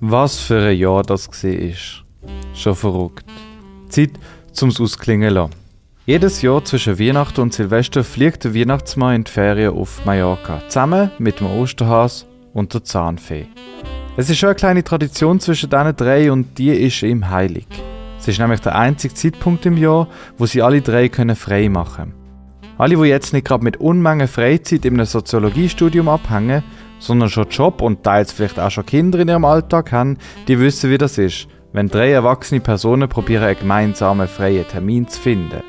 Was für ein Jahr das war. Schon verrückt. Zeit zum Ausklingen lassen. Jedes Jahr zwischen Weihnachten und Silvester fliegt der Weihnachtsmann in die Ferien auf Mallorca, zusammen mit dem Osterhas und der Zahnfee. Es ist schon eine kleine Tradition zwischen diesen drei und die ist ihm heilig. Es ist nämlich der einzige Zeitpunkt im Jahr, wo sie alle drei können frei machen können. Alle, die jetzt nicht gerade mit Unmengen Freizeit in einem Soziologiestudium abhängen, sondern schon Job und teils vielleicht auch schon Kinder in ihrem Alltag haben, die wissen, wie das ist, wenn drei erwachsene Personen probieren, einen gemeinsamen freien Termin zu finden.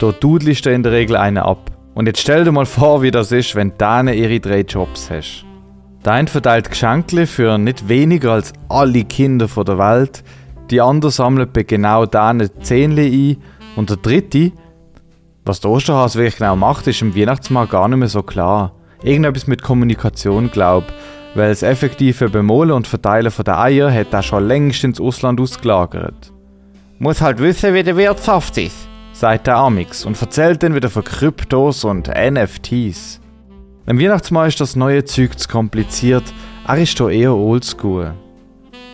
Da dudelst du in der Regel einen ab. Und jetzt stell dir mal vor, wie das ist, wenn du ihre drei Jobs hast. Der eine verteilt Geschenke für nicht weniger als alle Kinder der Welt, die andere sammelt bei genau diesen Zähnchen ein und der dritte, was der Osterhase wirklich genau macht, ist im Weihnachtsmarkt gar nicht mehr so klar. Irgendetwas mit Kommunikation, glaub, weil das effektive Bemolen und Verteilen von den Eier hat er schon längst ins Ausland ausgelagert. Muss halt wissen, wie der Wirtschaft ist, sagt der Amix und erzählt dann wieder von Kryptos und NFTs. Dem Weihnachtsmann ist das neue Zeug zu kompliziert, er ist hier eher oldschool.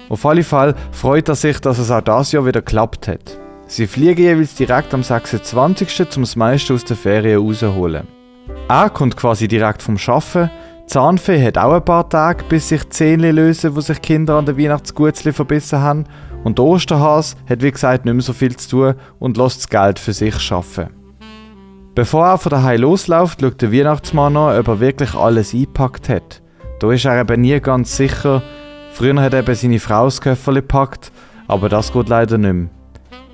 Auf alle Fall freut er sich, dass es auch das Jahr wieder geklappt hat. Sie fliegen jeweils direkt am 26. zum das meiste aus der Ferien rausholen. Er kommt quasi direkt vom Schaffen. Zahnfee hat auch ein paar Tage, bis sich Zähnchen lösen, wo sich Kinder an der Weihnachtsgutzli verbissen haben. Und der Osterhas hat wie gesagt nicht mehr so viel zu tun und lässt das Geld für sich schaffen. Bevor er von daheim losläuft, schaut der Weihnachtsmann an, ob er wirklich alles eingepackt hat. Da ist er eben nie ganz sicher. Früher hat er eben seine Frau das Köfferli gepackt, aber das geht leider nicht mehr.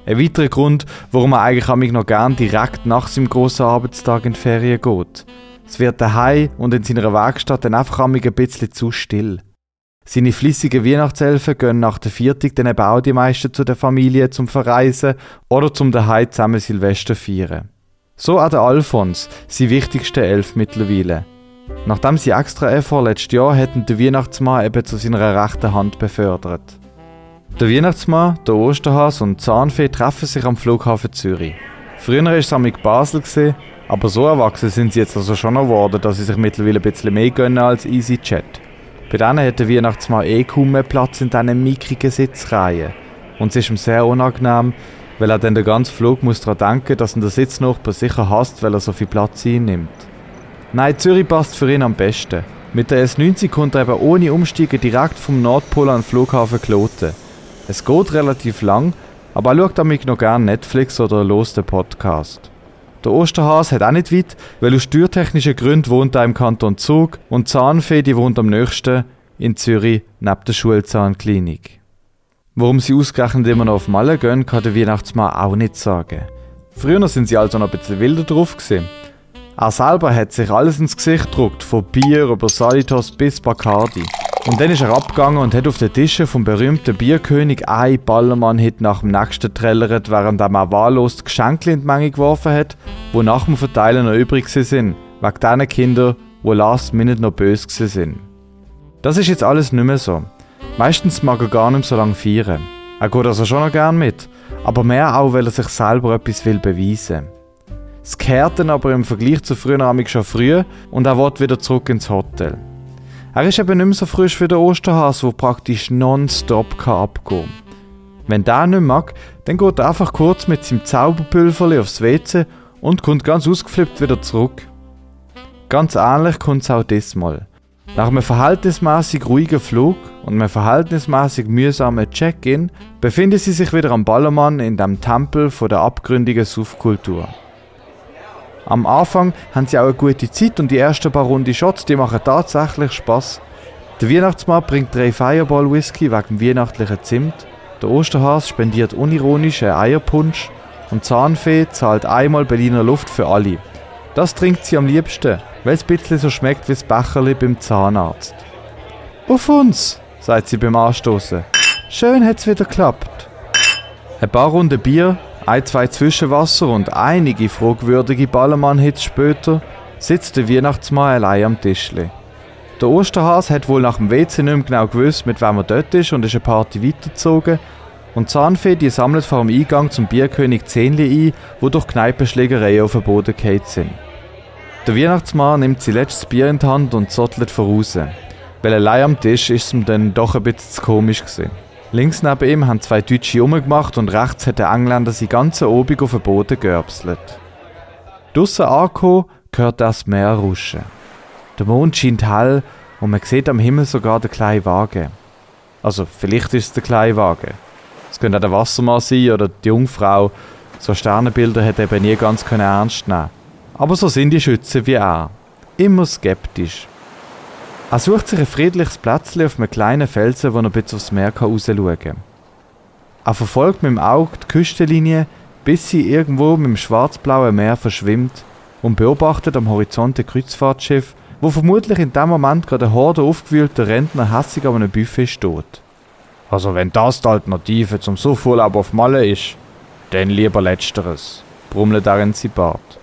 Ein weiterer Grund, warum er eigentlich noch gern direkt nach seinem grossen Arbeitstag in die Ferien geht. Es wird daheim und in seiner Werkstatt dann einfach ein bisschen zu still. Seine flissigen Weihnachtselfen gehen nach der Viertig dann eben auch die meisten zu der Familie zum Verreisen oder zum daheim zusammen Silvester feiern. So auch der Alfons, sein wichtigster Elf mittlerweile. Nachdem sie extra Effort letztes Jahr hätten der Weihnachtsmann eben zu seiner rechten Hand befördert. Der Weihnachtsmann, der Osterhas und die Zahnfee treffen sich am Flughafen Zürich. Früher war es amig Basel, aber so erwachsen sind sie jetzt also schon geworden, dass sie sich mittlerweile ein bisschen mehr gönnen als EasyJet. Bei denen hat der Weihnachtsmann eh kaum mehr Platz in diesen mickrigen Sitzreihen. Und es ist ihm sehr unangenehm, weil er dann den ganzen Flug muss daran denken, dass ihn der Sitznachbar sicher hasst, weil er so viel Platz einnimmt. Nein, Zürich passt für ihn am besten. Mit der S90 kommt er eben ohne Umsteigen direkt vom Nordpol an den Flughafen Kloten. Es geht relativ lang, aber er schaut damit noch gerne Netflix oder los den Podcast. Der Osterhas hat auch nicht weit, weil aus steuertechnischen Gründen wohnt er im Kanton Zug und Zahnfee die wohnt am nächsten in Zürich neben der Schulzahnklinik. Warum sie ausgerechnet immer noch auf Malle gehen, kann der Weihnachtsmann auch nicht sagen. Früher sind sie also noch ein bisschen wilder drauf gewesen. Er selber hat sich alles ins Gesicht gedruckt, von Bier über Salitos bis Bacardi. Und dann ist er abgegangen und hat auf den Tischen vom berühmten Bierkönig ein Ballermann-Hit nach dem nächsten trällert, während er mal wahllos Geschenke in die Menge geworfen hat, wo nach dem Verteilen noch übrig sind, wegen diesen Kindern, wo last minute noch böse sind. Das ist jetzt alles nicht mehr so. Meistens mag er gar nicht so lange feiern. Er geht also schon noch gern mit, aber mehr auch, weil er sich selber etwas will beweisen. Es kehrt dann aber im Vergleich zu früher schon früh und er will wieder zurück ins Hotel. Er ist eben nicht mehr so frisch wie der Osterhas, der praktisch nonstop abgehen kann. Wenn der nicht mag, dann geht er einfach kurz mit seinem Zauberpülverli aufs WC und kommt ganz ausgeflippt wieder zurück. Ganz ähnlich kommt es auch diesmal. Nach einem verhältnismäßig ruhigen Flug und einem verhältnismäßig mühsamen Check-in befinden sie sich wieder am Ballermann in dem Tempel der abgründigen Suffkultur. Am Anfang haben sie auch eine gute Zeit und die ersten paar Runde Shots, die machen tatsächlich Spaß. Der Weihnachtsmann bringt drei Fireball Whisky wegen dem weihnachtlichen Zimt. Der Osterhas spendiert unironisch einen Eierpunsch und Zahnfee zahlt einmal Berliner Luft für alle. Das trinkt sie am liebsten, weil es ein bisschen so schmeckt wie das Becherli beim Zahnarzt. Auf uns, sagt sie beim Anstoßen. Schön hat's wieder geklappt. Ein paar Runden Bier ein, zwei Zwischenwasser und einige fragwürdige Ballermann-Hits später sitzt der Weihnachtsmann allein am Tischli. Der Osterhas hat wohl nach dem WC nicht mehr genau gewusst, mit wem er dort ist und ist eine Party weitergezogen. Und Zahnfee die sammelt vor dem Eingang zum Bierkönig Zähnli ein, wo durch Kneipenschlägereien auf den Boden gefallen sind. Der Weihnachtsmann nimmt sein letztes Bier in die Hand und zottelt voraus. weil allein am Tisch ist es ihm dann doch ein bisschen zu komisch gewesen. Links neben ihm haben zwei Deutsche rumgemacht und rechts hat der Engländer sie ganze Obig auf den Boden geörbselt. Draussen angekommen, hört das Meer rauschen. Der Mond scheint hell und man sieht am Himmel sogar den kleinen Wagen. Also, vielleicht ist es der kleine Wagen. Es könnte auch der Wassermann sein oder die Jungfrau. So Sternenbilder er eben nie ganz ernst nehmen Aber so sind die Schützen wie er. Immer skeptisch. Er sucht sich ein friedliches Plätzchen auf einem kleinen Felsen, wo er bis aufs Meer rausschauen kann. Er verfolgt mit dem Auge die Küstenlinie, bis sie irgendwo mit dem schwarz-blauen Meer verschwimmt und beobachtet am Horizont ein Kreuzfahrtschiff, wo vermutlich in dem Moment gerade eine Horde aufgewühlter Rentner hässig an einem Buffet steht. Also wenn das die Alternative zum Suffurlaub auf Malle ist, dann lieber Letzteres, brummelt er in Bart.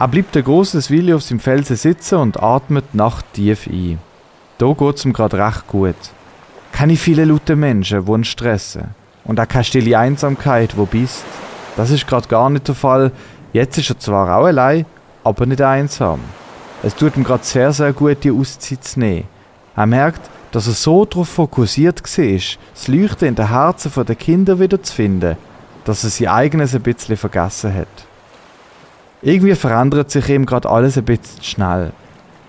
Er bleibt ein großes Weile auf seinem Felsen sitzen und atmet Nacht tief ein. Da geht's ihm gerade recht gut. Keine viele laute Menschen, die ihn stressen. Und auch keine stille Einsamkeit, wo bist. Das ist gerade gar nicht der Fall. Jetzt ist er zwar auch allein, aber nicht einsam. Es tut ihm gerade sehr, sehr gut, die Auszeit zu nehmen. Er merkt, dass er so darauf fokussiert war, das Leuchten in den Herzen der Kinder wieder zu finden, dass er sein eigenes ein bisschen vergessen hat. Irgendwie verändert sich ihm gerade alles ein bisschen schnell.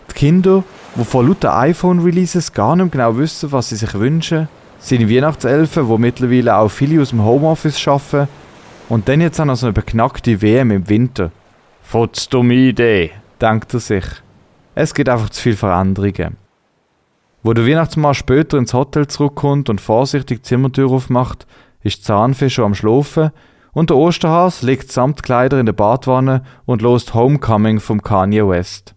Die Kinder, die vor lauter iPhone-Releases gar nicht genau wissen, was sie sich wünschen, seine Weihnachtselfen, die mittlerweile auch viele aus dem Homeoffice arbeiten, und dann jetzt auch noch so eine beknackte WM im Winter. Fotz dumme Idee, denkt er sich. Es gibt einfach zu viele Veränderungen. Wo der Weihnachtsmann später ins Hotel zurückkommt und vorsichtig die Zimmertür aufmacht, ist Zahnfee schon am Schlafen und der Osterhas liegt samt Kleider in der Badwanne und lost Homecoming vom Kanye West.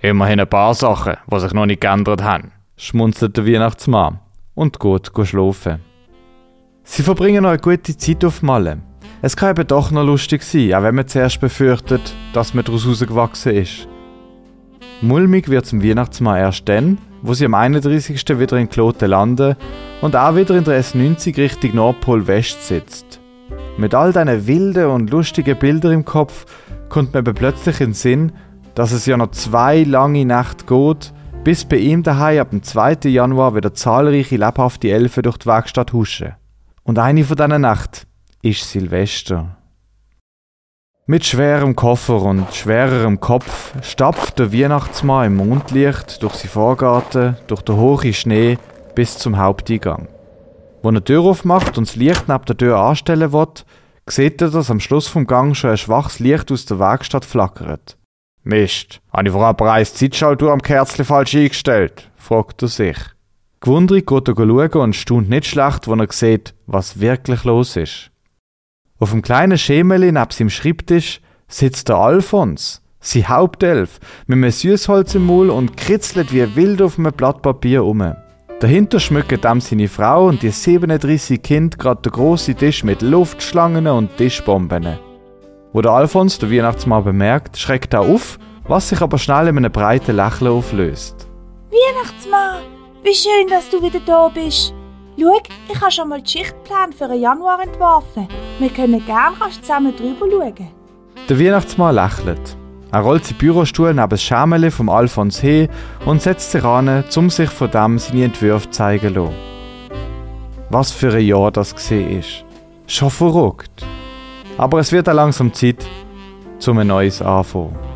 Immerhin ein paar Sachen, die sich noch nicht geändert haben, schmunzelt der Weihnachtsmann und geht schlafen. Sie verbringen noch eine gute Zeit auf Malle. Es kann eben doch noch lustig sein, auch wenn man zuerst befürchtet, dass man daraus rausgewachsen ist. Mulmig wird zum Weihnachtsmann erst dann, wo sie am 31. wieder in Kloten landen und auch wieder in der S90 Richtung Nordpol West sitzt. Mit all diesen wilden und lustigen Bildern im Kopf kommt mir plötzlich in den Sinn, dass es ja noch zwei lange Nächte geht, bis bei ihm daheim ab dem 2. Januar wieder zahlreiche lebhafte Elfen durch die Werkstatt huschen. Und eine von diesen Nacht ist Silvester. Mit schwerem Koffer und schwererem Kopf stapft der Weihnachtsmann im Mondlicht durch seinen Vorgarten, durch den hohen Schnee bis zum Haupteingang. Wo er die Tür aufmacht und das Licht neben der Tür anstellen will, sieht er, dass am Schluss vom Gang schon ein schwaches Licht aus der Werkstatt flackert. Mist, habe ich vorher bereits Zeitschaltuhr am Kerzchen falsch eingestellt? fragt er sich. Gewundrig geht er schauen und staunt nicht schlecht, wenn er sieht, was wirklich los ist. Auf dem kleinen Schemeli neben seinem Schreibtisch sitzt der Alfons, sein Hauptelf, mit einem Süßholz im Maul und kritzelt wie wild auf einem Blatt Papier um. Dahinter schmücken dann seine Frau und die 37 Kinder gerade den grossen Tisch mit Luftschlangen und Tischbomben. Wo der Alfons den Weihnachtsmann bemerkt, schreckt er auf, was sich aber schnell in einem breiten Lächeln auflöst. Weihnachtsmann, wie schön, dass du wieder da bist. Schau, ich habe schon mal die Schichtplan für den Januar entworfen. Wir können gerne zusammen drüber schauen. Der Weihnachtsmann lächelt. Er rollt seinen Bürostuhl neben das Schämeli vom Alfons hin und setzt sich an, um sich von dem seine Entwürfe zeigen zu lassen. Was für ein Jahr das gesehen ist. Schon verrückt. Aber es wird auch langsam Zeit, zum ein neues anfangen.